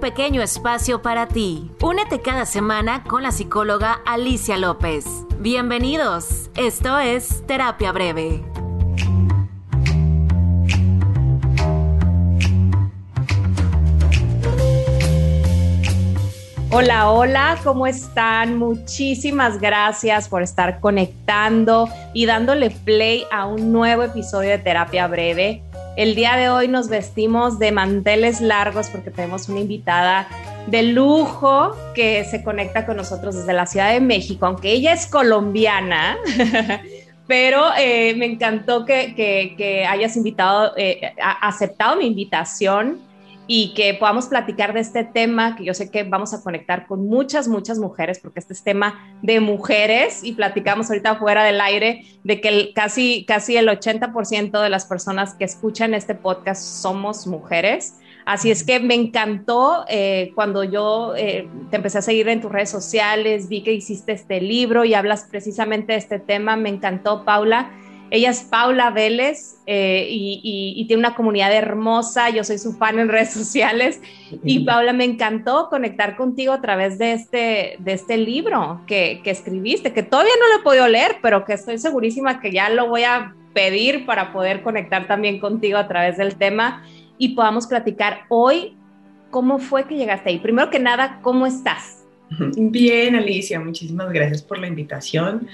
pequeño espacio para ti. Únete cada semana con la psicóloga Alicia López. Bienvenidos, esto es Terapia Breve. Hola, hola, ¿cómo están? Muchísimas gracias por estar conectando y dándole play a un nuevo episodio de Terapia Breve. El día de hoy nos vestimos de manteles largos porque tenemos una invitada de lujo que se conecta con nosotros desde la Ciudad de México, aunque ella es colombiana. pero eh, me encantó que, hayas invitado, eh, aceptado mi invitación y que podamos platicar de este tema, que yo sé que vamos a conectar con muchas, muchas mujeres, porque este es tema de mujeres y platicamos ahorita fuera del aire de que casi, casi el 80% de las personas que escuchan este podcast somos mujeres. Así es que me encantó eh, cuando yo eh, te empecé a seguir en tus redes sociales, vi que hiciste este libro y hablas precisamente de este tema. Me encantó, Paula. Ella es Paula Vélez eh, y, tiene una comunidad hermosa. Yo soy su fan en redes sociales. Y Paula, me encantó conectar contigo a través de este, de este libro que, que escribiste, que todavía no lo he podido leer, pero que estoy segurísima que ya lo voy a pedir para poder conectar también contigo a través del tema y podamos platicar hoy cómo fue que llegaste ahí. Primero que nada, ¿cómo estás? Bien, Alicia, muchísimas gracias por la invitación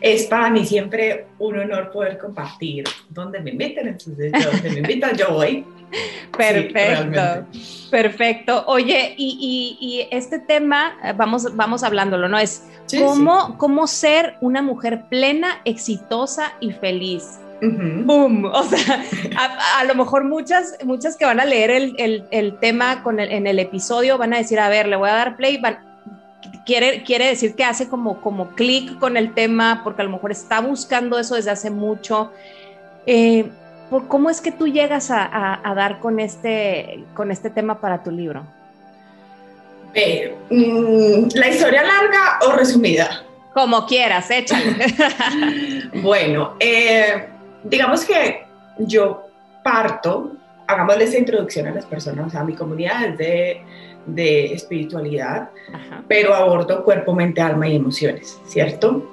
es para mí siempre un honor poder compartir donde me inviten, entonces donde me invitan yo voy. Perfecto, perfecto. Oye, y, este tema, eh, vamos, vamos hablándolo, ¿no? Es cómo, cómo ser una mujer plena, exitosa y feliz. ¡Boom! O sea, a, lo mejor muchas, muchas que van a leer el, tema con en el episodio van a decir, a ver, le voy a dar play, van, quiere, quiere decir que hace como, como clic con el tema, porque a lo mejor está buscando eso desde hace mucho. Eh, ¿Cómo es que tú llegas a, dar con este, con este tema para tu libro? Mm, ¿La historia larga o resumida? Como quieras, échale. bueno, eh, digamos que yo parto, hagámosle esa introducción a las personas, a mi comunidad de de espiritualidad, pero abordo cuerpo, mente, alma y emociones, ¿cierto?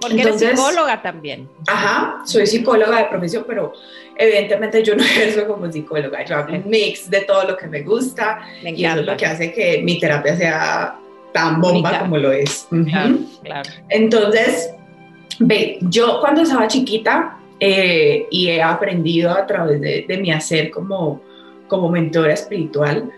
Porque eres psicóloga también. Ajá, soy psicóloga de profesión, pero evidentemente yo no ejerzo como psicóloga. Yo hago un mix de todo lo que me gusta y eso es lo que hace que mi terapia sea tan bomba como lo es. claro, Entonces, ve, yo cuando estaba chiquita eh, y he aprendido a través de, de mi hacer como, como mentora espiritual,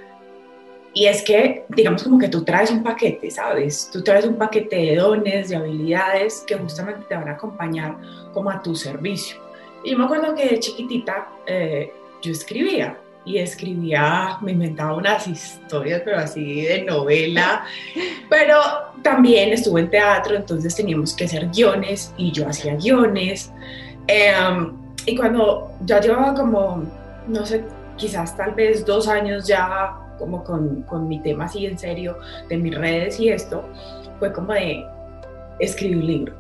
y es que, digamos, como que tú traes un paquete, ¿sabes? Tú traes un paquete de dones, de habilidades que justamente te van a acompañar como a tu servicio. Y yo me acuerdo que de chiquitita eh, yo escribía y escribía, me inventaba unas historias, pero así de novela, pero también estuve en teatro, entonces teníamos que hacer guiones y yo hacía guiones. Em, y cuando ya llevaba como, no sé, quizás tal vez dos años ya como con, con mi tema así en serio, de mis redes y esto, fue como de escribir un libro.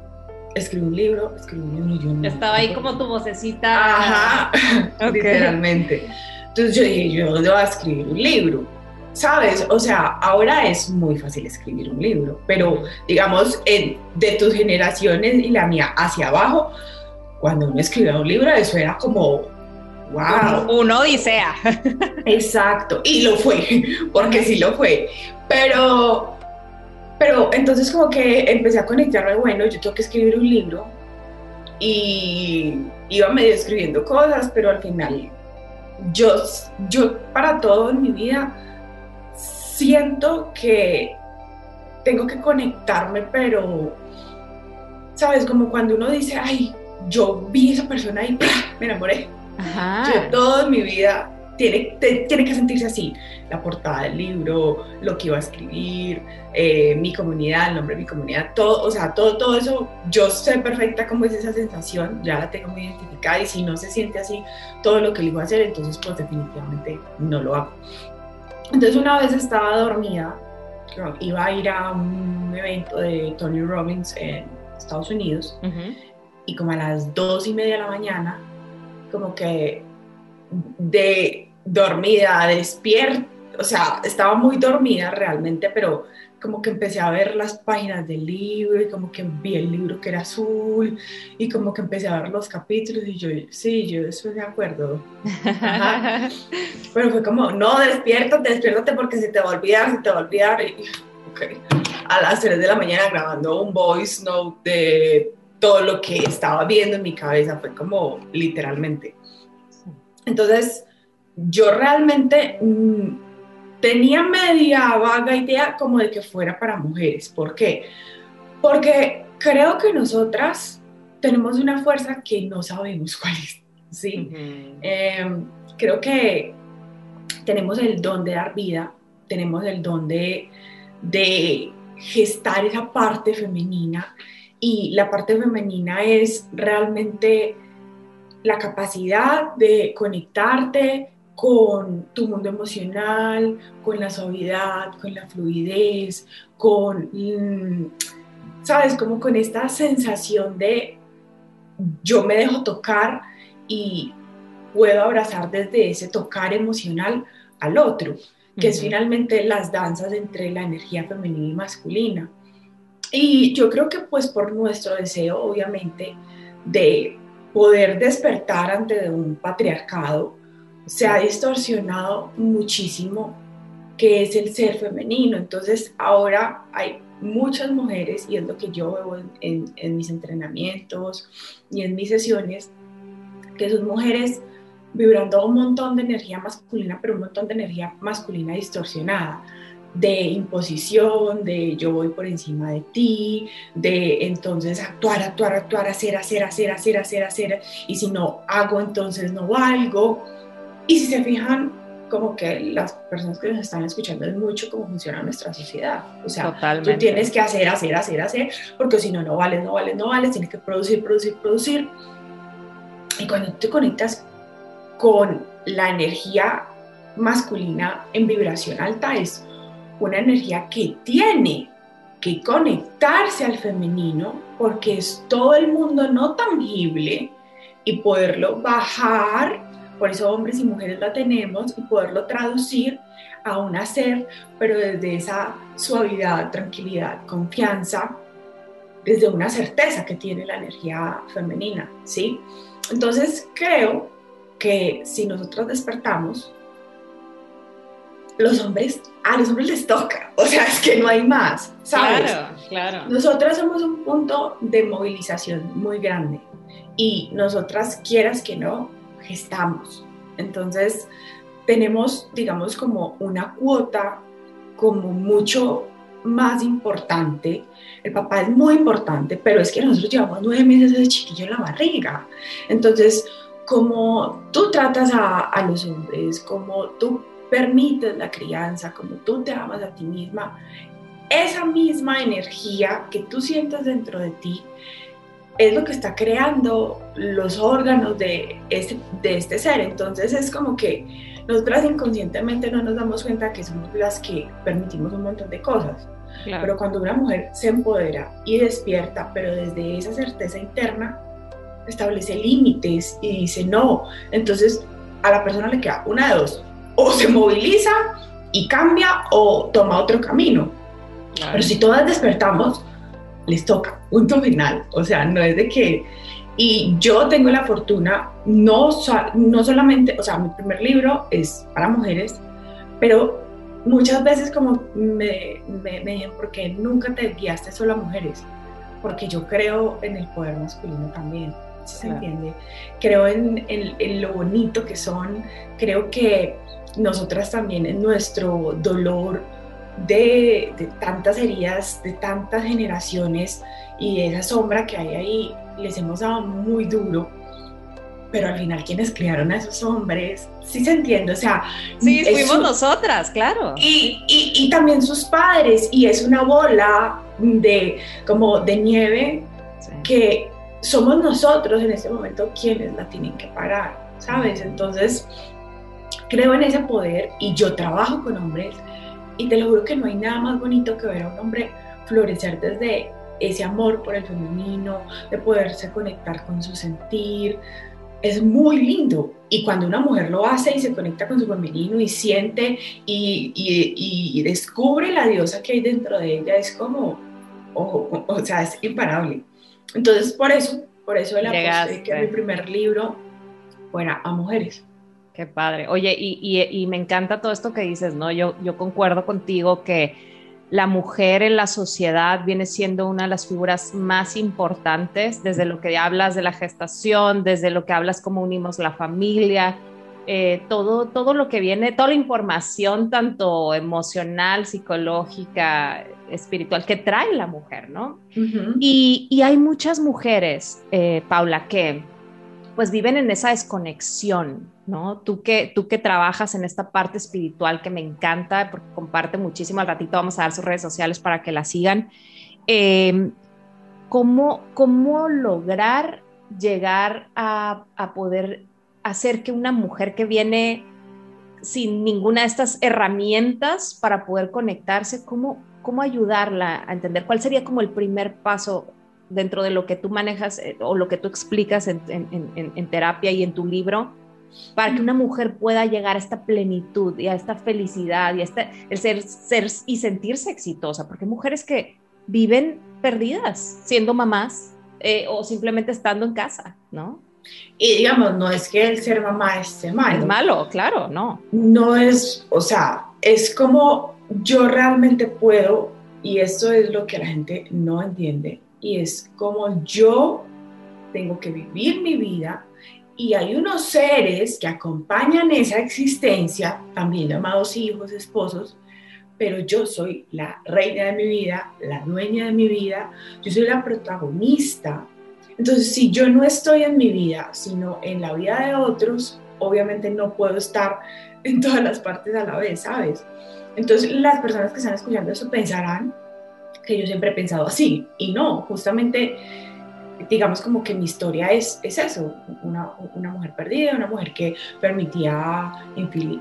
Escribir un libro, escribir un libro. Yo no, Estaba ahí como tu vocecita. Ajá, literalmente. Entonces yo dije, yo voy a escribir un libro. ¿Sabes? O sea, ahora es muy fácil escribir un libro, pero digamos, de tus generaciones y la mía hacia abajo, cuando uno escribía un libro, eso era como wow. Uno odisea. Exacto, y lo fue, porque sí lo fue. Pero, pero entonces como que empecé a conectarme, bueno, yo tengo que escribir un libro y iba medio escribiendo cosas, pero al final yo, yo para todo en mi vida siento que tengo que conectarme, pero, ¿sabes? Como cuando uno dice, ay, yo vi a esa persona y me enamoré yo toda mi vida tiene, tiene que sentirse así. La portada del libro, lo que iba a escribir, eh, mi comunidad, el nombre de mi comunidad, todo, o sea, todo, todo eso, yo sé perfecta cómo es esa sensación, ya la tengo muy identificada y si no se siente así todo lo que le iba a hacer, entonces pues definitivamente no lo hago. Entonces una vez estaba dormida, iba a ir a un evento de Tony Robbins en Estados Unidos y como a las dos y media de la mañana como que de dormida, despierta, o sea, estaba muy dormida realmente, pero como que empecé a ver las páginas del libro y como que vi el libro que era azul y como que empecé a ver los capítulos y yo, sí, yo estoy de acuerdo. Pero fue como, no, despiértate, despiértate porque se te va a olvidar, se te va a olvidar. Y, A las 3 de la mañana grabando un voice note de todo lo que estaba viendo en mi cabeza, fue como literalmente. Entonces, yo realmente... Mm, tenía media vaga idea como de que fuera para mujeres. ¿Por qué? Porque creo que nosotras tenemos una fuerza que no sabemos cuál es. ¿sí? Em, creo que tenemos el don de dar vida, tenemos el don de, de gestar esa parte femenina y la parte femenina es realmente la capacidad de conectarte con tu mundo emocional, con la suavidad, con la fluidez, con, mm, ¿sabes? Como con esta sensación de yo me dejo tocar y puedo abrazar desde ese tocar emocional al otro, que es finalmente las danzas entre la energía femenina y masculina. Y yo creo que pues por nuestro deseo, obviamente, de poder despertar ante un patriarcado, se ha distorsionado muchísimo que es el ser femenino. Entonces ahora hay muchas mujeres, y es lo que yo veo en, mis entrenamientos y en mis sesiones, que son mujeres vibrando un montón de energía masculina, pero un montón de energía masculina distorsionada, de imposición, de yo voy por encima de ti, de entonces actuar, actuar, actuar, hacer, hacer, hacer, hacer, hacer, hacer, y si no hago, entonces no valgo. Y si se fijan, como que las personas que nos están escuchando es mucho cómo funciona nuestra sociedad. O sea, tú tienes que hacer, hacer, hacer, hacer, porque si no, no vales, no vales, no vales, tienes que producir, producir, producir. Y cuando te conectas con la energía masculina en vibración alta, es una energía que tiene que conectarse al femenino, porque es todo el mundo no tangible y poderlo bajar por eso hombres y mujeres la tenemos y poderlo traducir a un hacer, pero desde esa suavidad, tranquilidad, confianza, desde una certeza que tiene la energía femenina, ¿sí? Entonces creo que si nosotros despertamos, los hombres, a los hombres les toca, o sea, es que no hay más, ¿sabes? Claro, claro. Nosotras somos un punto de movilización muy grande y nosotras, quieras que no, estamos. Entonces, tenemos, digamos, como una cuota como mucho más importante. El papá es muy importante, pero es que nosotros llevamos nueve meses de chiquillo en la barriga. Entonces, como tú tratas a, a los hombres, como tú permites la crianza, como tú te amas a ti misma, esa misma energía que tú sientes dentro de ti es lo que está creando los órganos de este, de este ser. Entonces es como que nosotras inconscientemente no nos damos cuenta que somos las que permitimos un montón de cosas. Pero cuando una mujer se empodera y despierta, pero desde esa certeza interna, establece límites y dice no. Entonces a la persona le queda una de dos. O se moviliza y cambia o toma otro camino. Pero si todas despertamos, les toca, punto final. O sea, no es de que... Y yo tengo la fortuna, no, no solamente, o sea, mi primer libro es para mujeres, pero muchas veces como me, me, me dicen, ¿por qué nunca te guiaste solo a mujeres? Porque yo creo en el poder masculino también, ¿se entiende? Creo en, en, en, lo bonito que son, creo que nosotras también en nuestro dolor, de, tantas heridas, de tantas generaciones y de esa sombra que hay ahí, les hemos dado muy duro. Pero al final, quienes criaron a esos hombres, sí se entiende, o sea. Sí, fuimos nosotras, claro. Y, y, también sus padres, y es una bola de, como de nieve que somos nosotros en este momento quienes la tienen que parar, ¿sabes? Entonces, creo en ese poder y yo trabajo con hombres y te lo juro que no hay nada más bonito que ver a un hombre florecer desde ese amor por el femenino, de poderse conectar con su sentir, es muy lindo. Y cuando una mujer lo hace y se conecta con su femenino y siente y, y, descubre la diosa que hay dentro de ella, es como, o, o sea, es imparable. Entonces, por eso, por eso el aposté que mi primer libro fuera a mujeres. Qué padre. Oye, y, y, me encanta todo esto que dices, ¿no? Yo, yo concuerdo contigo que la mujer en la sociedad viene siendo una de las figuras más importantes, desde lo que hablas de la gestación, desde lo que hablas cómo unimos la familia, eh, todo, todo lo que viene, toda la información, tanto emocional, psicológica, espiritual, que trae la mujer, ¿no? y, y, hay muchas mujeres, eh, Paula, que pues viven en esa desconexión, ¿no? Tú que, tú que trabajas en esta parte espiritual que me encanta, porque comparte muchísimo, al ratito vamos a dar sus redes sociales para que la sigan. Em, ¿cómo, ¿Cómo lograr llegar a, a poder hacer que una mujer que viene sin ninguna de estas herramientas para poder conectarse, ¿cómo, cómo ayudarla a entender cuál sería como el primer paso dentro de lo que tú manejas eh, o lo que tú explicas en, terapia y en tu libro, para que una mujer pueda llegar a esta plenitud y a esta felicidad y a este, el ser, ser y sentirse exitosa, porque hay mujeres que viven perdidas siendo mamás eh, o simplemente estando en casa, ¿no? Y digamos, no es que el ser mamá esté malo. Es malo, claro, no. No es, o sea, es como yo realmente puedo, y esto es lo que la gente no entiende, y es como yo tengo que vivir mi vida y hay unos seres que acompañan esa existencia, también llamados hijos, esposos, pero yo soy la reina de mi vida, la dueña de mi vida, yo soy la protagonista. Entonces, si yo no estoy en mi vida, sino en la vida de otros, obviamente no puedo estar en todas las partes a la vez, ¿sabes? Entonces, las personas que están escuchando eso pensarán, que yo siempre he pensado así. Y no, justamente, digamos como que mi historia es, es eso, una, una mujer perdida, una mujer que permitía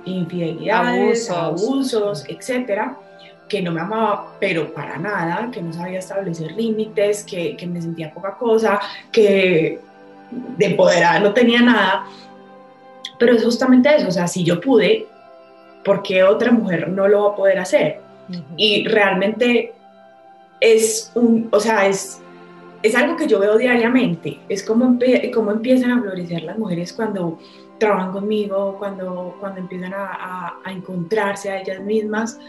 infidelidades, abusos, etcétera que no me amaba, pero para nada, que no sabía establecer límites, que, que me sentía poca cosa, que de empoderada no tenía nada. Pero es justamente eso, o sea, si yo pude, ¿por qué otra mujer no lo va a poder hacer? Y realmente es un, o sea, es, es algo que yo veo diariamente, es como, como empiezan a florecer las mujeres cuando trabajan conmigo, cuando, cuando empiezan a, encontrarse a ellas mismas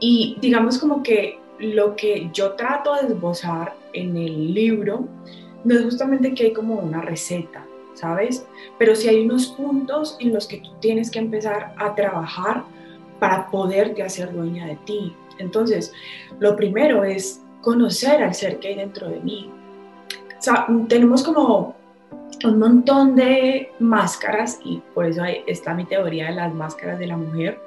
y digamos como que lo que yo trato de esbozar en el libro no es justamente que hay como una receta, ¿sabes? Pero sí hay unos puntos en los que tú tienes que empezar a trabajar para poderte hacer dueña de ti. Entonces, lo primero es conocer al ser que hay dentro de mí. Sea, tenemos como un montón de máscaras y por eso está mi teoría de las máscaras de la mujer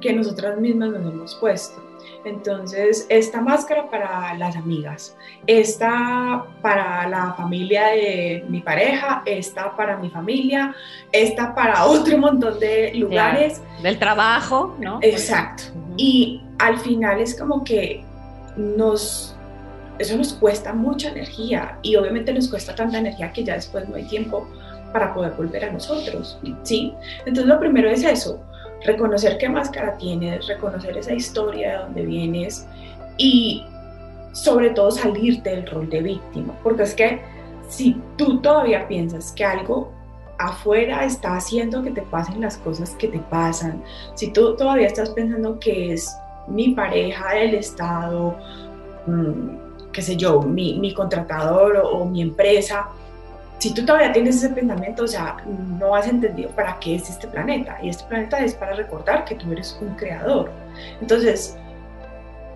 que nosotras mismas nos hemos puesto. Entonces, esta máscara para las amigas, esta para la familia de mi pareja, esta para mi familia, esta para otro montón de lugares. del trabajo, ¿no? Exacto. Y al final es como que nos, eso nos cuesta mucha energía y obviamente nos cuesta tanta energía que ya después no hay tiempo para poder volver a nosotros, ¿sí? Entonces lo primero es eso, reconocer qué máscara tienes, reconocer esa historia de donde vienes y sobre todo salirte del rol de víctima, porque es que si tú todavía piensas que algo afuera está haciendo que te pasen las cosas que te pasan, si tú todavía estás pensando que es mi pareja, el Estado, mm, qué sé yo, mi, mi contratador o, mi empresa, si tú todavía tienes ese pensamiento, o sea, no has entendido para qué es este planeta. Y este planeta es para recordar que tú eres un creador. Entonces,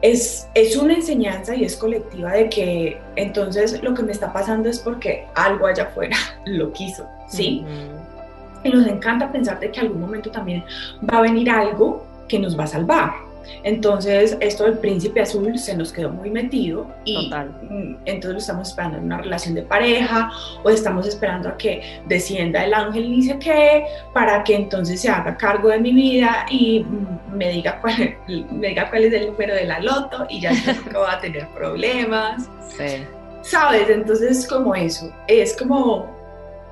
es, es una enseñanza y es colectiva de que entonces lo que me está pasando es porque algo allá afuera lo quiso, ¿sí? Y nos encanta pensar de que algún momento también va a venir algo que nos va a salvar. Entonces, esto del príncipe azul se nos quedó muy metido y mm, entonces lo estamos esperando en una relación de pareja o estamos esperando a que descienda el ángel y dice que para que entonces se haga cargo de mi vida y mm, me diga cuál, me diga cuál es el número de la loto y ya no va a tener problemas. Sí. ¿Sabes? Entonces, como eso, es como,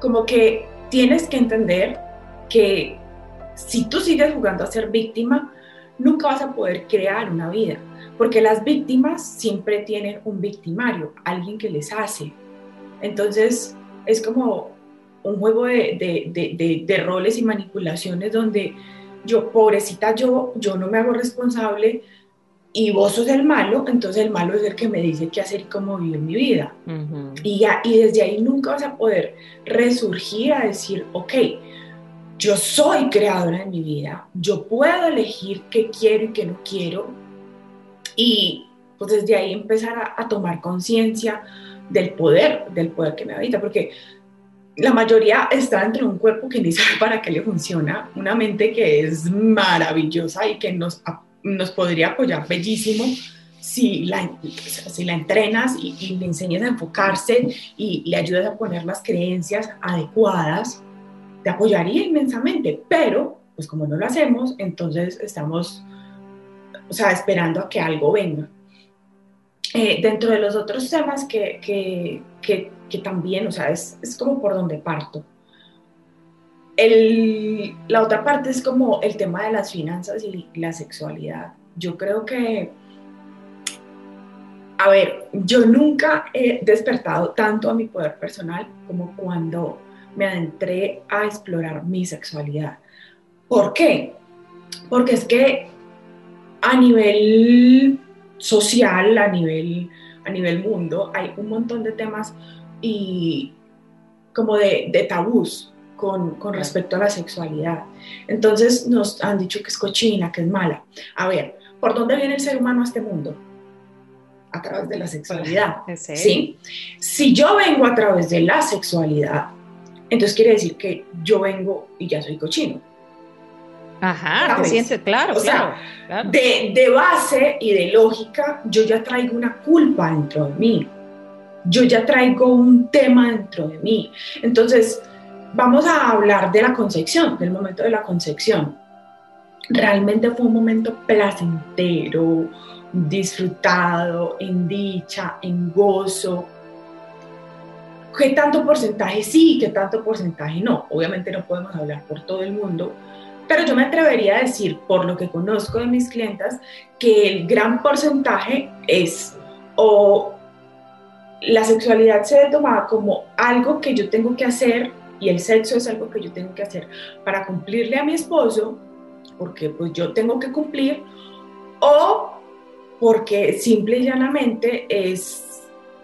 como que tienes que entender que si tú sigues jugando a ser víctima, nunca vas a poder crear una vida, porque las víctimas siempre tienen un victimario, alguien que les hace. Entonces, es como un juego de, roles y manipulaciones donde yo, pobrecita, yo, yo no me hago responsable y vos sos el malo, entonces el malo es el que me dice qué hacer y cómo vivir mi vida. y, ya, y desde ahí nunca vas a poder resurgir a decir, ok, yo soy creadora de mi vida, yo puedo elegir qué quiero y qué no quiero. Y pues desde ahí empezar a, tomar conciencia del poder, del poder que me habita, porque la mayoría está dentro de un cuerpo que ni sabe para qué le funciona, una mente que es maravillosa y que nos, nos podría apoyar bellísimo si la, si la entrenas y, y, le enseñas a enfocarse y le ayudas a poner las creencias adecuadas te apoyaría inmensamente, pero pues como no lo hacemos, entonces estamos, o sea, esperando a que algo venga. Eh, dentro de los otros temas que, que, que, también, o sea, es, es, como por donde parto. El, la otra parte es como el tema de las finanzas y la sexualidad. Yo creo que, a ver, yo nunca he despertado tanto a mi poder personal como cuando me adentré a explorar mi sexualidad. ¿Por qué? Porque es que a nivel social, a nivel, a nivel mundo, hay un montón de temas y como de, de tabús con, con, respecto a la sexualidad. Entonces nos han dicho que es cochina, que es mala. A ver, ¿por dónde viene el ser humano a este mundo? A través de la sexualidad. ¿sí? Si yo vengo a través de la sexualidad, entonces quiere decir que yo vengo y ya soy cochino. Ajá, te sientes, claro, claro, De, de, base y de lógica, yo ya traigo una culpa dentro de mí. Yo ya traigo un tema dentro de mí. Entonces, vamos a hablar de la concepción, del momento de la concepción. Realmente fue un momento placentero, disfrutado, en dicha, en gozo, ¿Qué tanto porcentaje sí, qué tanto porcentaje no? Obviamente no podemos hablar por todo el mundo, pero yo me atrevería a decir, por lo que conozco de mis clientas, que el gran porcentaje es o la sexualidad se ve tomada como algo que yo tengo que hacer y el sexo es algo que yo tengo que hacer para cumplirle a mi esposo, porque pues yo tengo que cumplir, o porque simple y llanamente es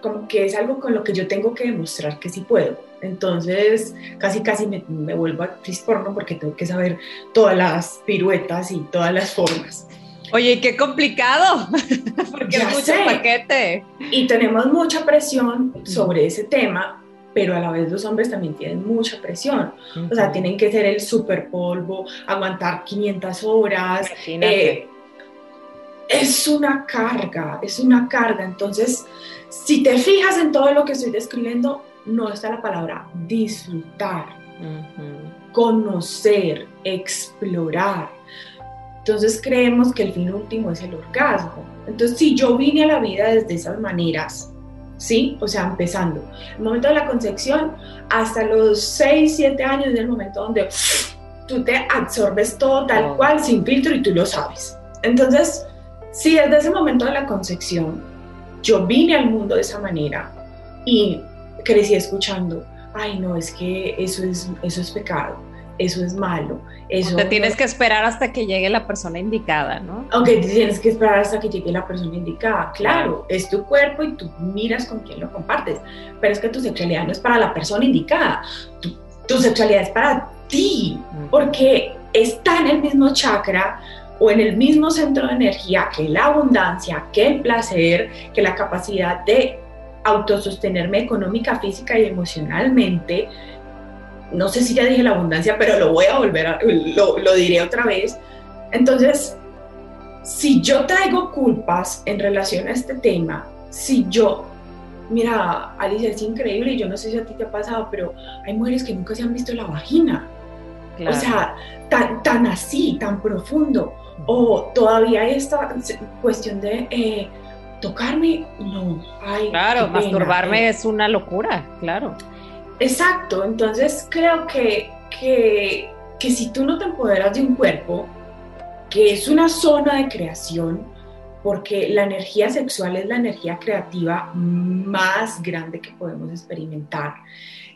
como que es algo con lo que yo tengo que demostrar que sí puedo. Entonces, casi, casi me, me vuelvo actriz porno porque tengo que saber todas las piruetas y todas las formas. Oye, qué complicado, porque es mucho paquete. Y tenemos mucha presión sobre ese tema, pero a la vez los hombres también tienen mucha presión. O sea, tienen que ser el super polvo, aguantar 500 horas. Eh, es una carga, es una carga. Entonces, si te fijas en todo lo que estoy describiendo, no está la palabra disfrutar, conocer, explorar. Entonces creemos que el fin último es el orgasmo. Entonces, si yo vine a la vida desde esas maneras, ¿sí? O sea, empezando, el momento de la concepción hasta los 6, 7 años es el momento donde tú te absorbes todo tal cual, sin filtro y tú lo sabes. Entonces, si desde ese momento de la concepción yo vine al mundo de esa manera y crecí escuchando, ay no, es que eso es, eso es pecado, eso es malo. Eso te tienes que esperar hasta que llegue la persona indicada, ¿no? Aunque tienes que esperar hasta que llegue la persona indicada, claro, es tu cuerpo y tú miras con quién lo compartes, pero es que tu sexualidad no es para la persona indicada, tu, tu sexualidad es para ti, porque está en el mismo chakra o en el mismo centro de energía que la abundancia, que el placer, que la capacidad de autosostenerme económica, física y emocionalmente. No sé si ya dije la abundancia, pero lo voy a volver a, lo, lo diré otra vez. Entonces, si yo traigo culpas en relación a este tema, si yo, mira, Alicia, es increíble y yo no sé si a ti te ha pasado, pero hay mujeres que nunca se han visto la vagina. O sea, tan, tan así, tan profundo o todavía esta cuestión de eh, tocarme, no, ay. Claro, masturbarme es una locura, claro. Exacto, entonces creo que, que, que si tú no te empoderas de un cuerpo, que es una zona de creación, porque la energía sexual es la energía creativa más grande que podemos experimentar.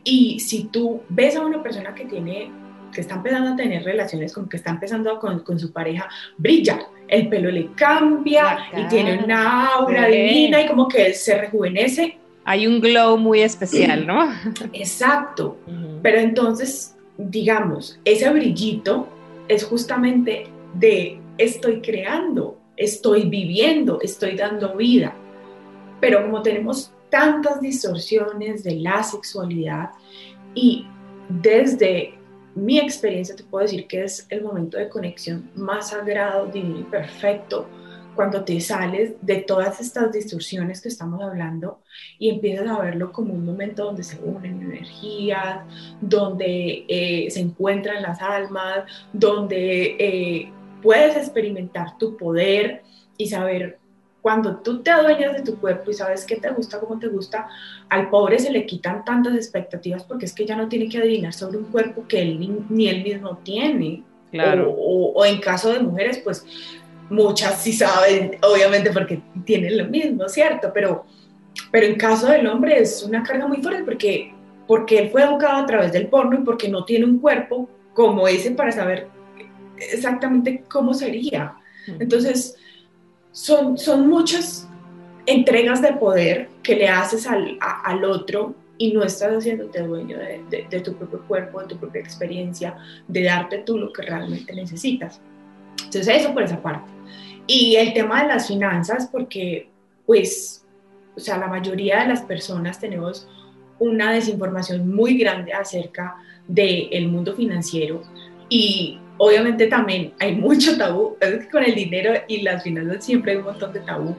Y si tú ves a una persona que tiene que está empezando a tener relaciones, como que está empezando con, con su pareja, brilla, el pelo le cambia y tiene una aura divina y como que se rejuvenece. Hay un glow muy especial, ¿no? Exacto. Pero entonces, digamos, ese brillito es justamente de estoy creando, estoy viviendo, estoy dando vida. Pero como tenemos tantas distorsiones de la sexualidad y desde mi experiencia te puedo decir que es el momento de conexión más sagrado, divino y perfecto cuando te sales de todas estas distorsiones que estamos hablando y empiezas a verlo como un momento donde se unen energías, donde eh, se encuentran las almas, donde eh, puedes experimentar tu poder y saber cuando tú te adueñas de tu cuerpo y sabes qué te gusta, cómo te gusta, al pobre se le quitan tantas expectativas porque es que ya no tiene que adivinar sobre un cuerpo que él ni, él mismo tiene. Claro. O, en caso de mujeres, pues muchas sí saben, obviamente porque tienen lo mismo, ¿cierto? Pero, pero en caso del hombre es una carga muy fuerte porque, porque él fue educado a través del porno y porque no tiene un cuerpo como ese para saber exactamente cómo sería. Entonces, son, son muchas entregas de poder que le haces al, al otro y no estás haciéndote dueño de, de, tu propio cuerpo, de tu propia experiencia, de darte tú lo que realmente necesitas. Entonces eso por esa parte. Y el tema de las finanzas, porque pues, o sea, la mayoría de las personas tenemos una desinformación muy grande acerca del mundo financiero y obviamente también hay mucho tabú, con el dinero y las finanzas siempre hay un montón de tabú.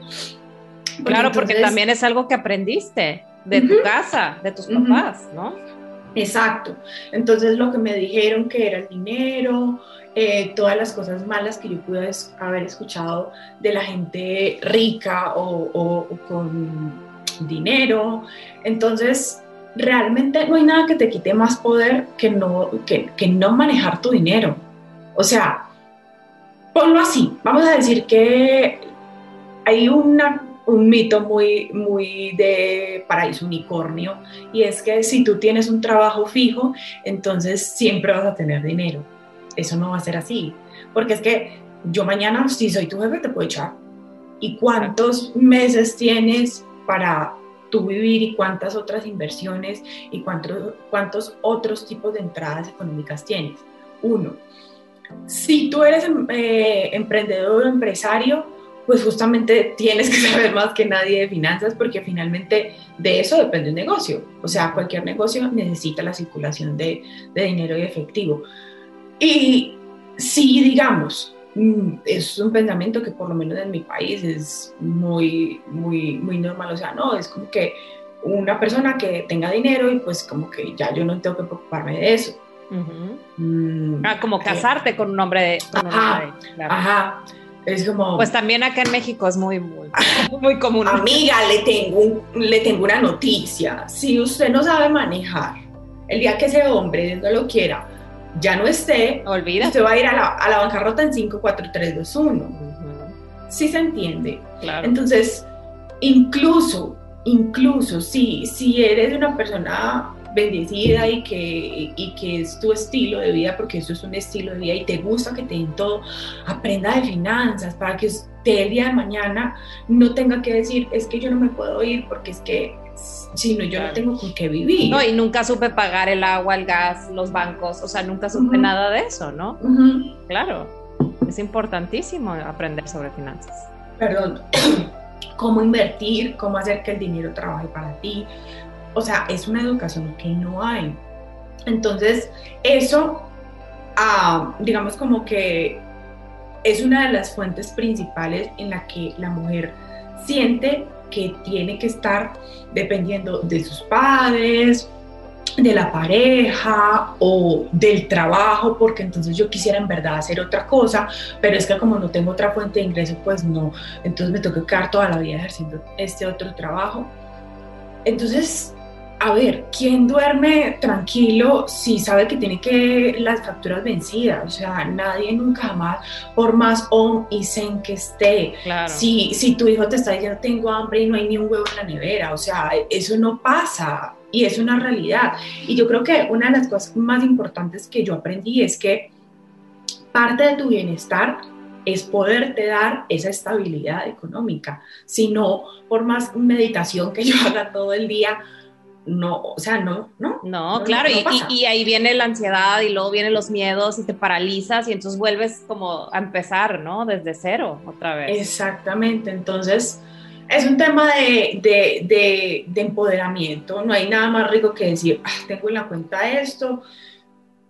claro, porque también es algo que aprendiste de tu casa, de tus papás, ¿no? Exacto. Entonces lo que me dijeron que era el dinero, eh, todas las cosas malas que yo pude haber escuchado de la gente rica o, con dinero. Entonces, realmente no hay nada que te quite más poder que no, que, que no manejar tu dinero. O sea, ponlo así, vamos a decir que hay un mito muy, muy de paraíso unicornio y es que si tú tienes un trabajo fijo, entonces siempre vas a tener dinero. Eso no va a ser así, porque es que yo mañana, si soy tu jefe, te puedo echar. ¿Y cuántos meses tienes para tú vivir y cuántas otras inversiones y cuántos, cuántos otros tipos de entradas económicas tienes? Uno si tú eres em, eh, emprendedor o empresario, pues justamente tienes que saber más que nadie de finanzas porque finalmente de eso depende un negocio. O sea, cualquier negocio necesita la circulación de, dinero y efectivo. Y si, digamos, mm, es un pensamiento que por lo menos en mi país es muy, muy, muy normal. O sea, no, es como que una persona que tenga dinero y pues como que ya yo no tengo que preocuparme de eso. Mm, ah, como casarte con un hombre de... ajá, Es como... Pues también acá en México es muy, muy, muy común. Amiga, le tengo, le tengo una noticia. Si usted no sabe manejar, el día que ese hombre no lo quiera, ya no esté, Olvida. usted va a ir a la, a la bancarrota en 5, 4, 3, 2, 1. Sí se entiende. Entonces, incluso, incluso si, si eres una persona bendecida y que, y que es tu estilo de vida, porque eso es un estilo de vida y te gusta que te den todo, aprenda de finanzas para que usted el día de mañana no tenga que decir, es que yo no me puedo ir porque es que si no, yo no tengo con qué vivir. No, y nunca supe pagar el agua, el gas, los bancos, o sea, nunca supe nada de eso, ¿no? Claro, es importantísimo aprender sobre finanzas. Perdón, cómo invertir, cómo hacer que el dinero trabaje para ti, o sea, es una educación que no hay. Entonces, eso, ah, digamos como que es una de las fuentes principales en la que la mujer siente que tiene que estar dependiendo de sus padres, de la pareja o del trabajo, porque entonces yo quisiera en verdad hacer otra cosa, pero es que como no tengo otra fuente de ingreso, pues no, entonces me tengo que quedar toda la vida ejerciendo este otro trabajo. Entonces, a ver, ¿quién duerme tranquilo si sabe que tiene que las facturas vencidas? O sea, nadie nunca más, por más on y zen que esté. Si, si tu hijo te está diciendo tengo hambre y no hay ni un huevo en la nevera, o sea, eso no pasa y es una realidad. Y yo creo que una de las cosas más importantes que yo aprendí es que parte de tu bienestar es poderte dar esa estabilidad económica. Si no, por más meditación que yo haga todo el día, no, o sea, no, no. No, claro, y, ahí viene la ansiedad y luego vienen los miedos y te paralizas y entonces vuelves como a empezar, ¿no? Desde cero otra vez. Exactamente, entonces es un tema de, empoderamiento, no hay nada más rico que decir, ah, tengo en la cuenta esto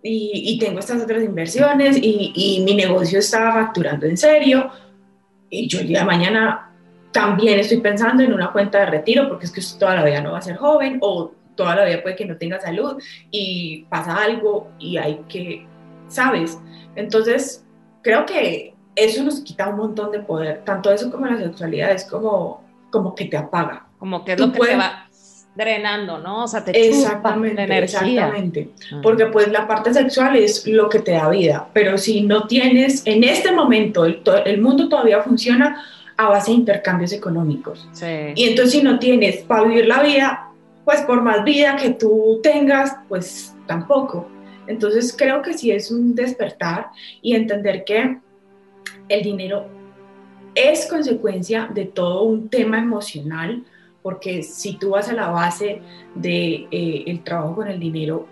y, tengo estas otras inversiones y, y mi negocio está facturando en serio y yo el día de mañana también estoy pensando en una cuenta de retiro porque es que toda la vida no va a ser joven o toda la vida puede que no tenga salud y pasa algo y hay que, ¿sabes? Entonces, creo que eso nos quita un montón de poder, tanto eso como la sexualidad es como, como que te apaga. Como que es lo que te va drenando, ¿no? O sea, te exactamente, energía. Exactamente, ah. porque pues la parte sexual es lo que te da vida, pero si no tienes, en este momento el, el mundo todavía funciona a base de intercambios económicos. Y entonces si no tienes para vivir la vida, pues por más vida que tú tengas, pues tampoco. Entonces creo que sí es un despertar y entender que el dinero es consecuencia de todo un tema emocional, porque si tú vas a la base del de, eh, el trabajo con el dinero,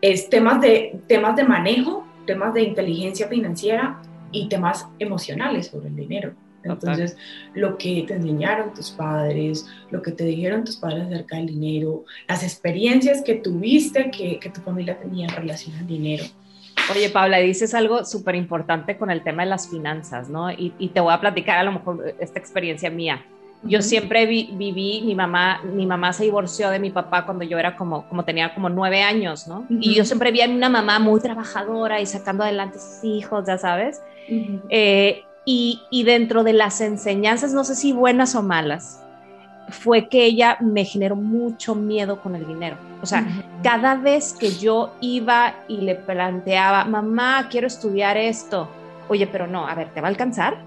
es temas de, temas de manejo, temas de inteligencia financiera y temas emocionales sobre el dinero. Entonces, lo que te enseñaron tus padres, lo que te dijeron tus padres acerca del dinero, las experiencias que tuviste que, que tu familia tenía en relación al dinero. Oye, Paula, dices algo súper importante con el tema de las finanzas, ¿no? Y, y, te voy a platicar a lo mejor esta experiencia mía. Yo siempre viví, mi mamá, mi mamá se divorció de mi papá cuando yo era como, como tenía como nueve años, ¿no? Y yo siempre vi a una mamá muy trabajadora y sacando adelante a sus hijos, ya sabes. eh, y, dentro de las enseñanzas, no sé si buenas o malas, fue que ella me generó mucho miedo con el dinero. O sea, cada vez que yo iba y le planteaba, mamá, quiero estudiar esto, oye, pero no, a ver, ¿te va a alcanzar?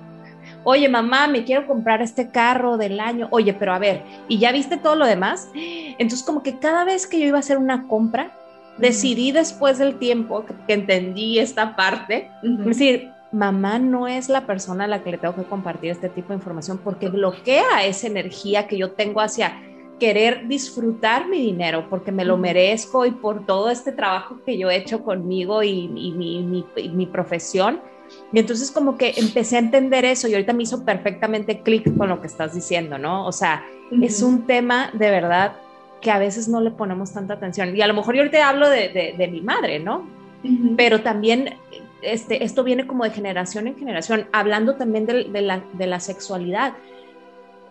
Oye, mamá, me quiero comprar este carro del año. Oye, pero a ver, ¿y ya viste todo lo demás? Entonces, como que cada vez que yo iba a hacer una compra, decidí después del tiempo que, entendí esta parte, es decir, mamá no es la persona a la que le tengo que compartir este tipo de información porque bloquea esa energía que yo tengo hacia querer disfrutar mi dinero porque me lo merezco y por todo este trabajo que yo he hecho conmigo y, mi, profesión. Y entonces como que empecé a entender eso y ahorita me hizo perfectamente clic con lo que estás diciendo, ¿no? O sea, es un tema de verdad que a veces no le ponemos tanta atención. Y a lo mejor yo ahorita hablo de, de mi madre, ¿no? Pero también este, esto viene como de generación en generación, hablando también de, la, sexualidad.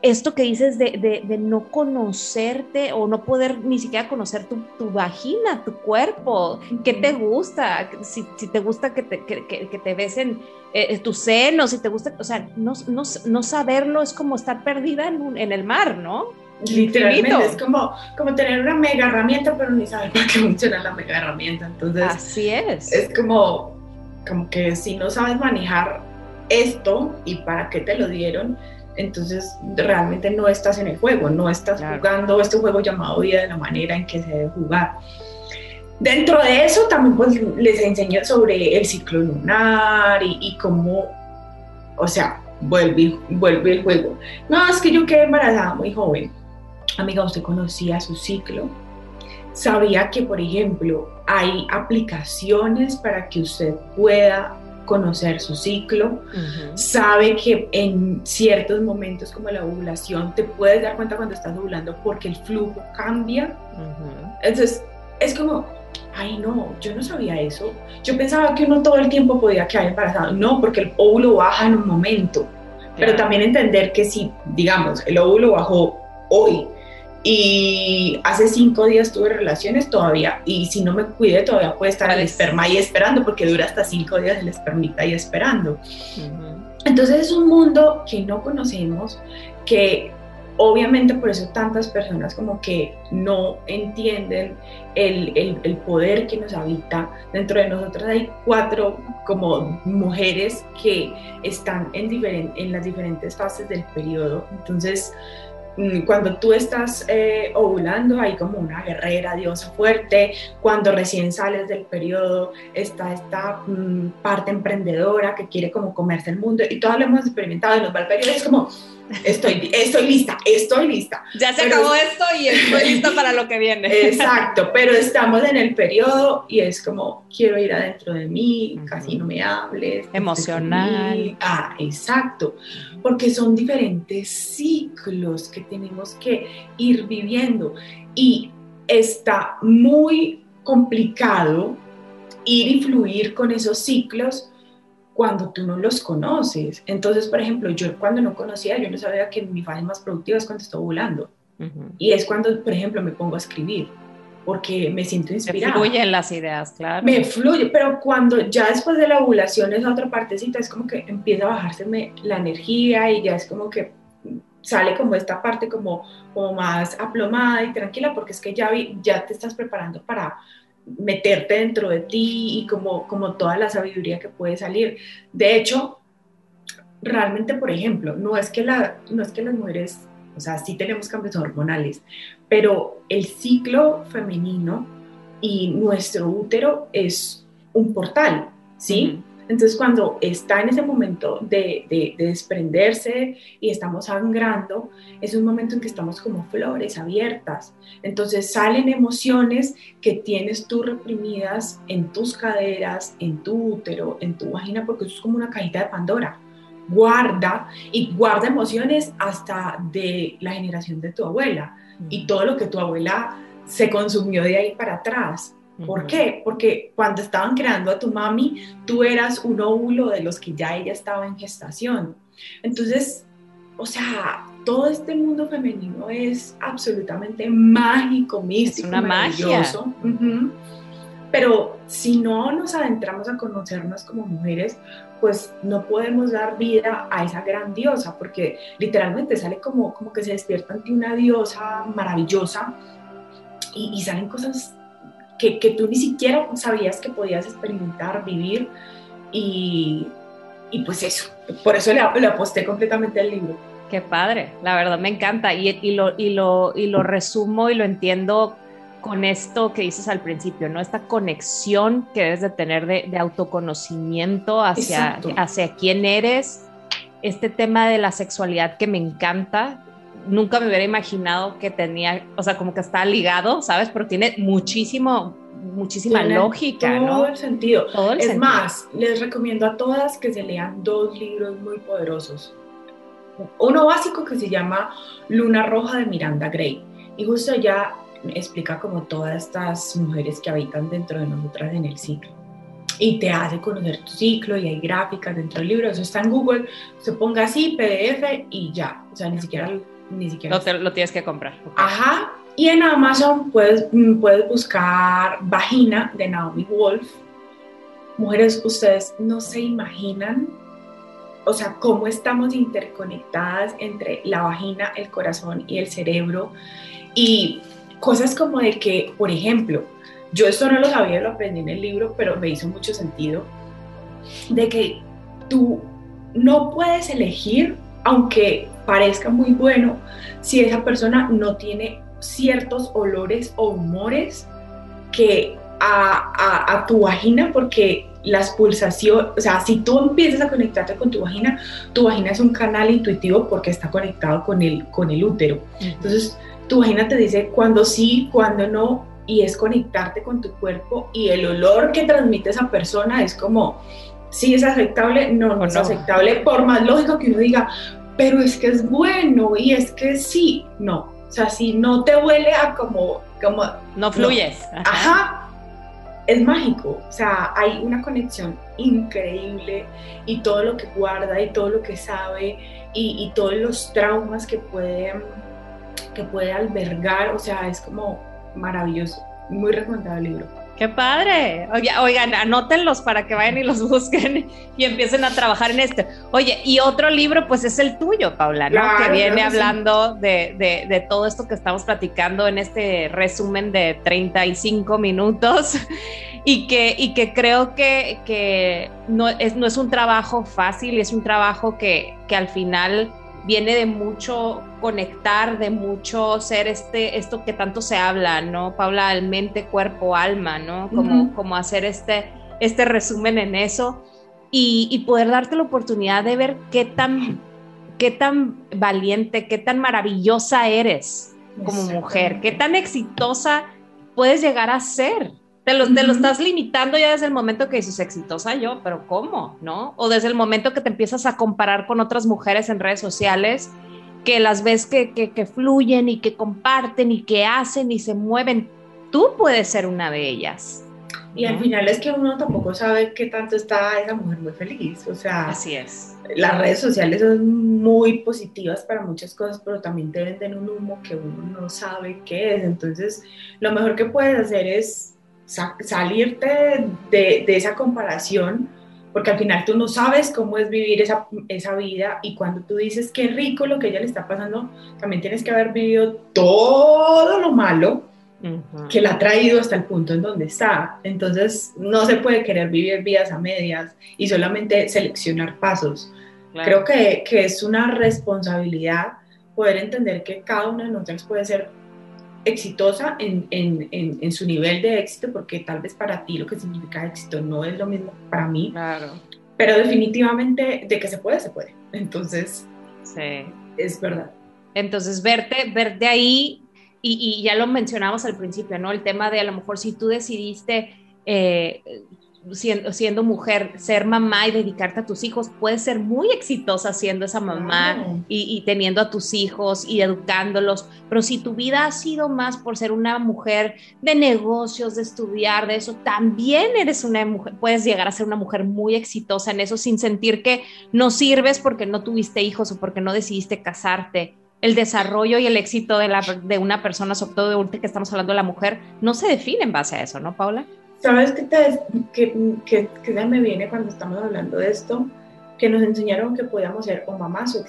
Esto que dices de, no conocerte o no poder ni siquiera conocer tu, vagina, tu cuerpo, qué te gusta, si, te gusta que te, que, te besen eh, tus senos, si te gusta, o sea, no, no, saberlo es como estar perdida en, en el mar, ¿no? Literalmente, es como, como tener una mega herramienta, pero ni saber para qué funciona la mega herramienta. Entonces, así es. Es como, como que si no sabes manejar esto y para qué te lo dieron, entonces realmente no estás en el juego, no estás jugando este juego llamado vida de la manera en que se debe jugar. Dentro de eso también pues les enseño sobre el ciclo lunar y, y cómo, o sea, vuelve, vuelve el juego. No, es que yo quedé embarazada muy joven. Amiga, usted conocía su ciclo, sabía que, por ejemplo, hay aplicaciones para que usted pueda conocer su ciclo, sabe que en ciertos momentos como la ovulación te puedes dar cuenta cuando estás ovulando porque el flujo cambia. Entonces, es como, ay no, yo no sabía eso. Yo pensaba que uno todo el tiempo podía quedar embarazado. No, porque el óvulo baja en un momento. Pero también entender que si, digamos, el óvulo bajó hoy, y hace cinco días tuve relaciones todavía y si no me cuide todavía puede estar el esperma ahí esperando porque dura hasta cinco días el espermita ahí esperando. Entonces es un mundo que no conocemos, que obviamente por eso tantas personas como que no entienden el, el, poder que nos habita. Dentro de nosotros hay cuatro como mujeres que están en, en las diferentes fases del periodo. Entonces, cuando tú estás eh, ovulando hay como una guerrera, diosa fuerte, cuando recién sales del periodo está esta mm, parte emprendedora que quiere como comerse el mundo y todo lo hemos experimentado y nos va el periodo y es como estoy, estoy lista, estoy lista. Ya se acabó esto y estoy lista para lo que viene. Exacto, pero estamos en el periodo y es como, quiero ir adentro de mí, casi no me hables. Emocional. Ah, exacto, porque son diferentes ciclos que tenemos que ir viviendo y está muy complicado ir y fluir con esos ciclos cuando tú no los conoces. Entonces, por ejemplo, yo cuando no conocía, yo no sabía que mi fase más productiva es cuando estoy ovulando. Y es cuando, por ejemplo, me pongo a escribir, porque me siento inspirada. Me fluyen las ideas, claro. Me fluye, pero cuando ya después de la ovulación es otra partecita, es como que empieza a bajárseme la energía y ya es como que sale como esta parte como, como más aplomada y tranquila, porque es que ya, ya te estás preparando para meterte dentro de ti y como, como toda la sabiduría que puede salir. De hecho, realmente, por ejemplo, no es que, la, no es que las mujeres, o sea, sí tenemos cambios hormonales, pero el ciclo femenino y nuestro útero es un portal, ¿sí? Entonces, cuando está en ese momento de, desprenderse y estamos sangrando, es un momento en que estamos como flores abiertas. Entonces, salen emociones que tienes tú reprimidas en tus caderas, en tu útero, en tu vagina, porque eso es como una cajita de Pandora. Guarda y guarda emociones hasta de la generación de tu abuela y todo lo que tu abuela se consumió de ahí para atrás. ¿Por qué? Porque cuando estaban creando a tu mami, tú eras un óvulo de los que ya ella estaba en gestación. Entonces, o sea, todo este mundo femenino es absolutamente mágico, místico, es una maravilloso. Magia. Pero si no nos adentramos a conocernos como mujeres, pues no podemos dar vida a esa gran diosa, porque literalmente sale como, como que se despierta ante una diosa maravillosa y, salen cosas que, tú ni siquiera sabías que podías experimentar, vivir y, y pues eso, por eso le, le, aposté completamente al libro. Qué padre, la verdad me encanta y, y, lo, y, lo, y lo resumo y lo entiendo con esto que dices al principio, ¿no? Esta conexión que debes de tener de, de autoconocimiento hacia, hacia quién eres, este tema de la sexualidad que me encanta, nunca me hubiera imaginado que tenía, o sea, como que está ligado, ¿sabes? Pero tiene muchísimo, muchísima lógica, todo ¿no? El sentido. Todo el es más, les recomiendo a todas que se lean dos libros muy poderosos. Uno básico que se llama Luna Roja de Miranda Gray. Y justo ya explica como todas estas mujeres que habitan dentro de nosotras en el ciclo y te hace conocer tu ciclo y hay gráficas dentro del libro, eso está en Google, se ponga así, PDF y ya, o sea, ni siquiera ni siquiera. Lo, tienes que comprar. Ajá. Y en Amazon puedes, mm, puedes buscar Vagina de Naomi Wolf. Mujeres, ustedes no se imaginan, o sea, cómo estamos interconectadas entre la vagina, el corazón y el cerebro. Y cosas como de que, por ejemplo, yo esto no lo sabía, lo aprendí en el libro, pero me hizo mucho sentido, de que tú no puedes elegir, aunque parezca muy bueno si esa persona no tiene ciertos olores o humores que a, tu vagina, porque las pulsaciones, o sea, si tú empiezas a conectarte con tu vagina, tu vagina es un canal intuitivo porque está conectado con el, con el útero. Entonces, tu vagina te dice cuando sí, cuando no, y es conectarte con tu cuerpo y el olor que transmite esa persona es como, sí es aceptable, no, no es aceptable, por más lógico que uno diga, pero es que es bueno y es que sí, no. O sea, si no te huele a como... como no fluyes. Ajá. Es mágico, o sea, hay una conexión increíble y todo lo que guarda y todo lo que sabe y, y todos los traumas que puede, que puede albergar, o sea, es como maravilloso, muy recomendado el libro. Qué padre. oigan, anótenlos para que vayan y los busquen y empiecen a trabajar en este. Oye, y otro libro, pues es el tuyo, Paula, ¿no? que viene hablando de, de, todo esto que estamos platicando en este resumen de 35 minutos y que, y que creo que, que no, es, no es un trabajo fácil, es un trabajo que, que al final viene de mucho conectar, de mucho ser este, esto que tanto se habla, ¿no? Paula, el mente, cuerpo, alma, ¿no? Como, como hacer este, este resumen en eso y, poder darte la oportunidad de ver qué tan, qué tan valiente, qué tan maravillosa eres como mujer, qué tan exitosa puedes llegar a ser. Te lo, te lo, estás limitando ya desde el momento que dices exitosa yo, pero ¿cómo? ¿No? O desde el momento que te empiezas a comparar con otras mujeres en redes sociales, que las ves que, que, que fluyen y que comparten y que hacen y se mueven. Tú puedes ser una de ellas. Y al final es que uno tampoco sabe qué tanto está esa mujer muy feliz. O sea, así es. Las redes sociales son muy positivas para muchas cosas, pero también te venden un humo que uno no sabe qué es. Entonces, lo mejor que puedes hacer es salirte de, esa comparación, porque al final tú no sabes cómo es vivir esa, esa vida y cuando tú dices qué rico lo que ella le está pasando, también tienes que haber vivido todo lo malo que la ha traído hasta el punto en donde está. Entonces no se puede querer vivir vidas a medias y solamente seleccionar pasos. Creo que, que es una responsabilidad poder entender que cada una de nosotras puede ser exitosa en, en, en, su nivel de éxito, porque tal vez para ti lo que significa éxito no es lo mismo para mí. Claro. Pero definitivamente de que se puede, se puede. Entonces, sí. es verdad. Entonces, verte, verte ahí, y, y, ya lo mencionamos al principio, ¿no? El tema de a lo mejor si tú decidiste eh, siendo, mujer, ser mamá y dedicarte a tus hijos, puedes ser muy exitosa siendo esa mamá y, teniendo a tus hijos y educándolos, pero si tu vida ha sido más por ser una mujer de negocios, de estudiar, de eso, también eres una mujer, puedes llegar a ser una mujer muy exitosa en eso sin sentir que no sirves porque no tuviste hijos o porque no decidiste casarte. El desarrollo y el éxito de, la, de una persona, sobre todo de que estamos hablando de la mujer, no se define en base a eso, ¿no, Paula? ¿Sabes qué, te, que, me viene cuando estamos hablando de esto? Que nos enseñaron que podíamos ser o mamás o.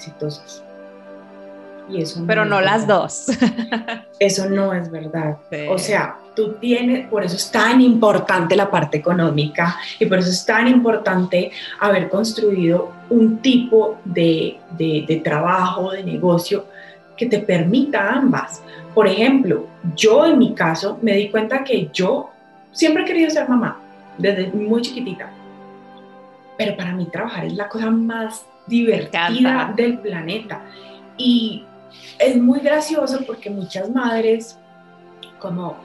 Y eso Pero no las dos. eso no es verdad. O sea, tú tienes, por eso es tan importante la parte económica y por eso es tan importante haber construido un tipo de, de, de trabajo, de negocio que te permita ambas. Por ejemplo, yo en mi caso me di cuenta que yo siempre he querido ser mamá, desde muy chiquitita. Pero para mí trabajar es la cosa más divertida del planeta. Y es muy gracioso porque muchas madres, como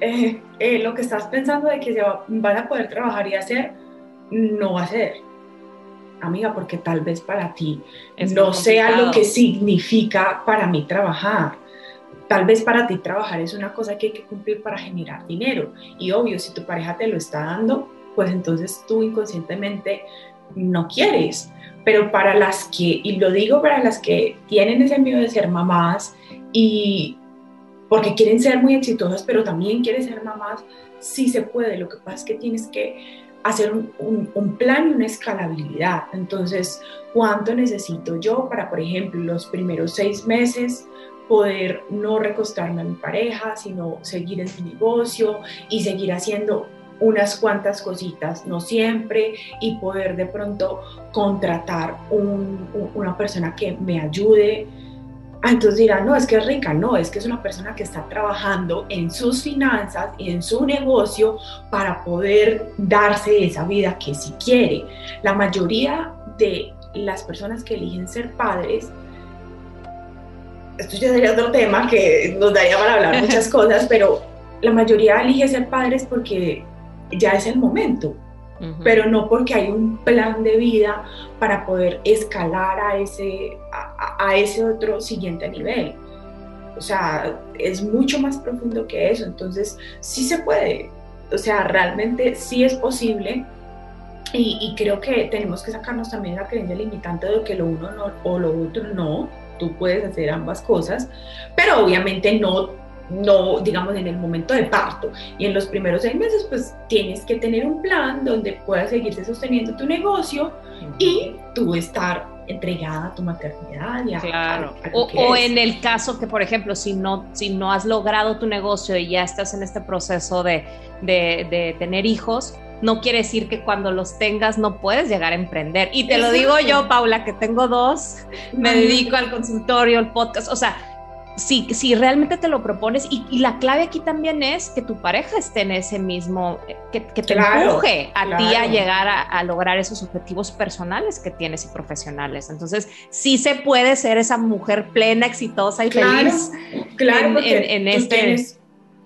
eh, eh, lo que estás pensando de que se van a poder trabajar y hacer, no va a ser. Amiga, porque tal vez para ti no sea lo que significa para mí trabajar Tal vez para ti trabajar es una cosa que hay que cumplir para generar dinero. Y obvio, si tu pareja te lo está dando, pues entonces tú inconscientemente no quieres. Pero para las que, y lo digo para las que tienen ese miedo de ser mamás y porque quieren ser muy exitosas, pero también quieren ser mamás, sí se puede. Lo que pasa es que tienes que hacer un, un, plan y una escalabilidad. Entonces, ¿cuánto necesito yo para, por ejemplo, los primeros seis meses poder no recostarme a mi pareja, sino seguir en mi negocio y seguir haciendo unas cuantas cositas, no siempre, y poder de pronto contratar una persona que me ayude. Ah, entonces dirán, no, es que es rica, no, es que es una persona que está trabajando en sus finanzas y en su negocio para poder darse esa vida que si quiere. La mayoría de las personas que eligen ser padres esto ya sería otro tema que nos daría para hablar muchas cosas, pero la mayoría elige ser padres porque ya es el momento, pero no porque hay un plan de vida para poder escalar a ese, a, ese otro siguiente nivel. O sea, es mucho más profundo que eso, entonces sí se puede, o sea, realmente sí es posible. Y, y creo que tenemos que sacarnos también la creencia limitante de que lo uno no, o lo otro no, tú puedes hacer ambas cosas, pero obviamente no no, digamos, en el momento de parto y en los primeros seis meses, pues tienes que tener un plan donde puedas seguirse sosteniendo tu negocio y tú estar entregada a tu maternidad. Y claro. o, en el caso que, por ejemplo, si no, si no has logrado tu negocio y ya estás en este proceso de, de, de tener hijos, no quiere decir que cuando los tengas no puedes llegar a emprender. Y te lo digo yo, Paula, que tengo dos, me dedico al consultorio, al podcast, o sea, si, si realmente te lo propones, y, la clave aquí también es que tu pareja esté en ese mismo, que, que te empuje a ti a llegar a, lograr esos objetivos personales que tienes y profesionales. Entonces, sí se puede ser esa mujer plena, exitosa y feliz claro, en, en, este...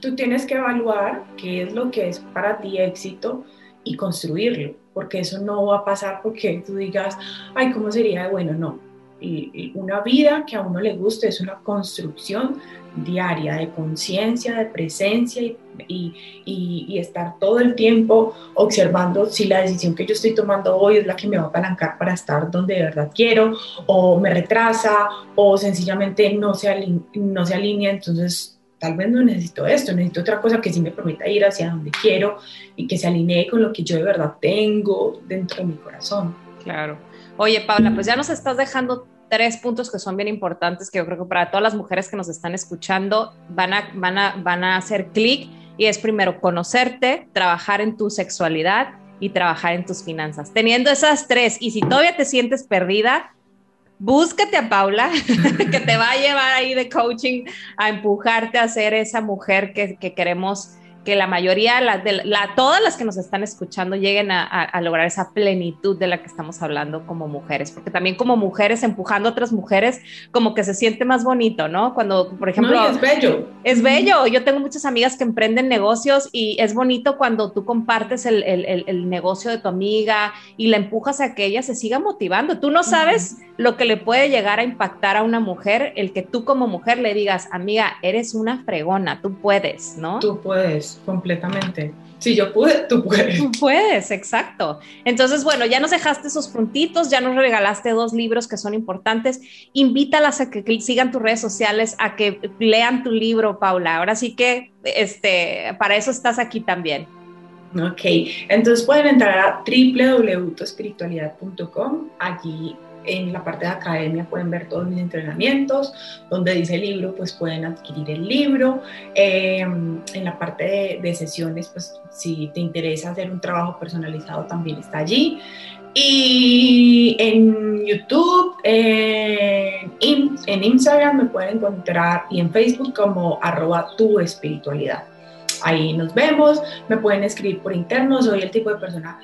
tú tienes que evaluar qué es lo que es para ti éxito y construirlo, porque eso no va a pasar porque tú digas, ay, ¿cómo sería bueno? No, y, una vida que a uno le guste es una construcción diaria de conciencia, de presencia y, y, estar todo el tiempo observando si la decisión que yo estoy tomando hoy es la que me va a apalancar para estar donde de verdad quiero o me retrasa o sencillamente no se, no se alinea, entonces tal vez no necesito esto, necesito otra cosa que sí me permita ir hacia donde quiero y que se alinee con lo que yo de verdad tengo dentro de mi corazón. Claro. Oye, Paula, pues ya nos estás dejando tres puntos que son bien importantes que yo creo que para todas las mujeres que nos están escuchando van a, van a, van a hacer clic y es primero conocerte, trabajar en tu sexualidad y trabajar en tus finanzas. Teniendo esas tres y si todavía te sientes perdida, búscate a Paula, que te va a llevar ahí de coaching a empujarte a ser esa mujer que, que queremos que la mayoría, la, de, la, todas las que nos están escuchando lleguen a, lograr esa plenitud de la que estamos hablando como mujeres, porque también como mujeres empujando a otras mujeres, como que se siente más bonito, ¿no? Cuando, por ejemplo... es bello. Es bello. Yo tengo muchas amigas que emprenden negocios y es bonito cuando tú compartes el, el, el, negocio de tu amiga y la empujas a que ella se siga motivando. Tú no sabes lo que le puede llegar a impactar a una mujer, el que tú como mujer le digas, amiga, eres una fregona, tú puedes, ¿no? Tú puedes completamente. Si yo pude, tú puedes. Tú puedes, exacto. Entonces, bueno, ya nos dejaste esos puntitos, ya nos regalaste dos libros que son importantes. Invítalas a que sigan tus redes sociales, a que lean tu libro, Paula. Ahora sí que este, para eso estás aquí también. Ok, entonces pueden entrar a www.espiritualidad.com. Allí en la parte de academia pueden ver todos mis entrenamientos, donde dice libro, pues pueden adquirir el libro. Eh, en la parte de, sesiones, pues si te interesa hacer un trabajo personalizado, también está allí. Y en YouTube, en, en Instagram me pueden encontrar y en Facebook como arroba tu espiritualidad. Ahí nos vemos, me pueden escribir por interno, soy el tipo de persona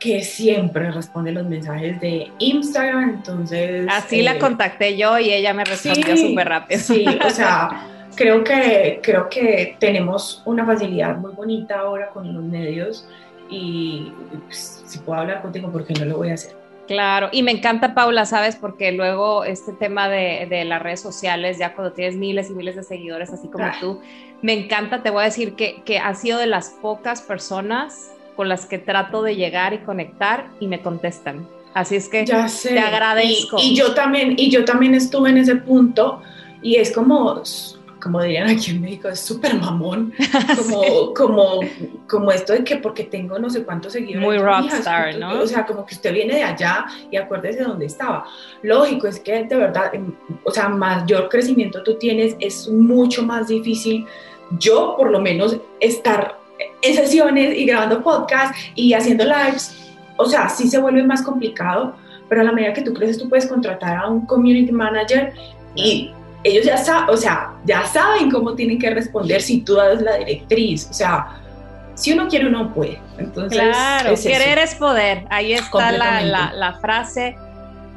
que siempre responde los mensajes de Instagram, entonces... Así la eh, contacté yo y ella me respondió súper rápido. Sí, o sea, creo que, creo que tenemos una facilidad muy bonita ahora con los medios y pues, si puedo hablar contigo, porque no lo voy a hacer? Claro, y me encanta Paula, ¿sabes? Porque luego este tema de, de, las redes sociales, ya cuando tienes miles y miles de seguidores, así como ah. tú, me encanta, te voy a decir que, que has sido de las pocas personas con las que trato de llegar y conectar y me contestan. Así es que te agradezco. Y, yo también, y yo también estuve en ese punto y es como, como dirían aquí en México, es súper mamón, como, como, como esto de que porque tengo no sé cuántos seguidores. Muy rockstar, ¿no? O sea, como que usted viene de allá y acuérdese de dónde estaba. Lógico, es que de verdad, em, o sea, mayor crecimiento tú tienes, es mucho más difícil yo por lo menos estar en sesiones y grabando podcast y haciendo lives, o sea, sí se vuelve más complicado, pero a la medida que tú creces, tú puedes contratar a un community manager y ellos ya saben, o sea, ya saben cómo tienen que responder si tú das la directriz, o sea, si uno quiere, uno puede. Entonces, claro, querer es poder. Ahí está la, la, la frase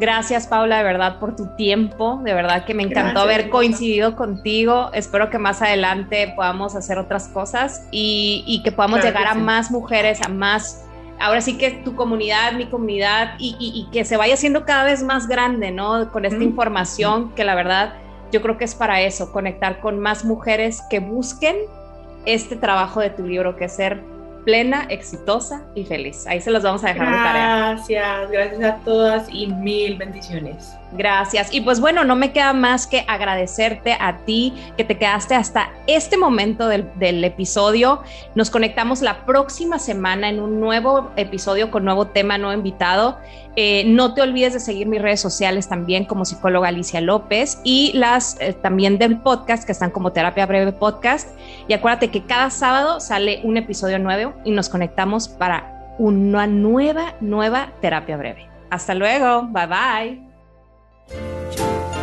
Gracias, Paula, de verdad, por tu tiempo. De verdad que me encantó haber coincidido contigo. Espero que más adelante podamos hacer otras cosas y, que podamos llegar a más mujeres, a más. Ahora sí que tu comunidad, mi comunidad, y, que se vaya siendo cada vez más grande, ¿no? Con esta información que la verdad yo creo que es para eso, conectar con más mujeres que busquen este trabajo de tu libro, que es ser plena, exitosa y feliz. Ahí se los vamos a dejar gracias, de tarea. Gracias, gracias a todas y mil bendiciones. Gracias. Y pues bueno, no me queda más que agradecerte a ti que te quedaste hasta este momento del, episodio. Nos conectamos la próxima semana en un nuevo episodio con nuevo tema, nuevo invitado. Eh, no te olvides de seguir mis redes sociales también como psicóloga Alicia López y las eh, también del podcast que están como Terapia Breve Podcast. Y acuérdate que cada sábado sale un episodio nuevo y nos conectamos para una nueva, nueva terapia breve. Hasta luego. Bye bye. 这。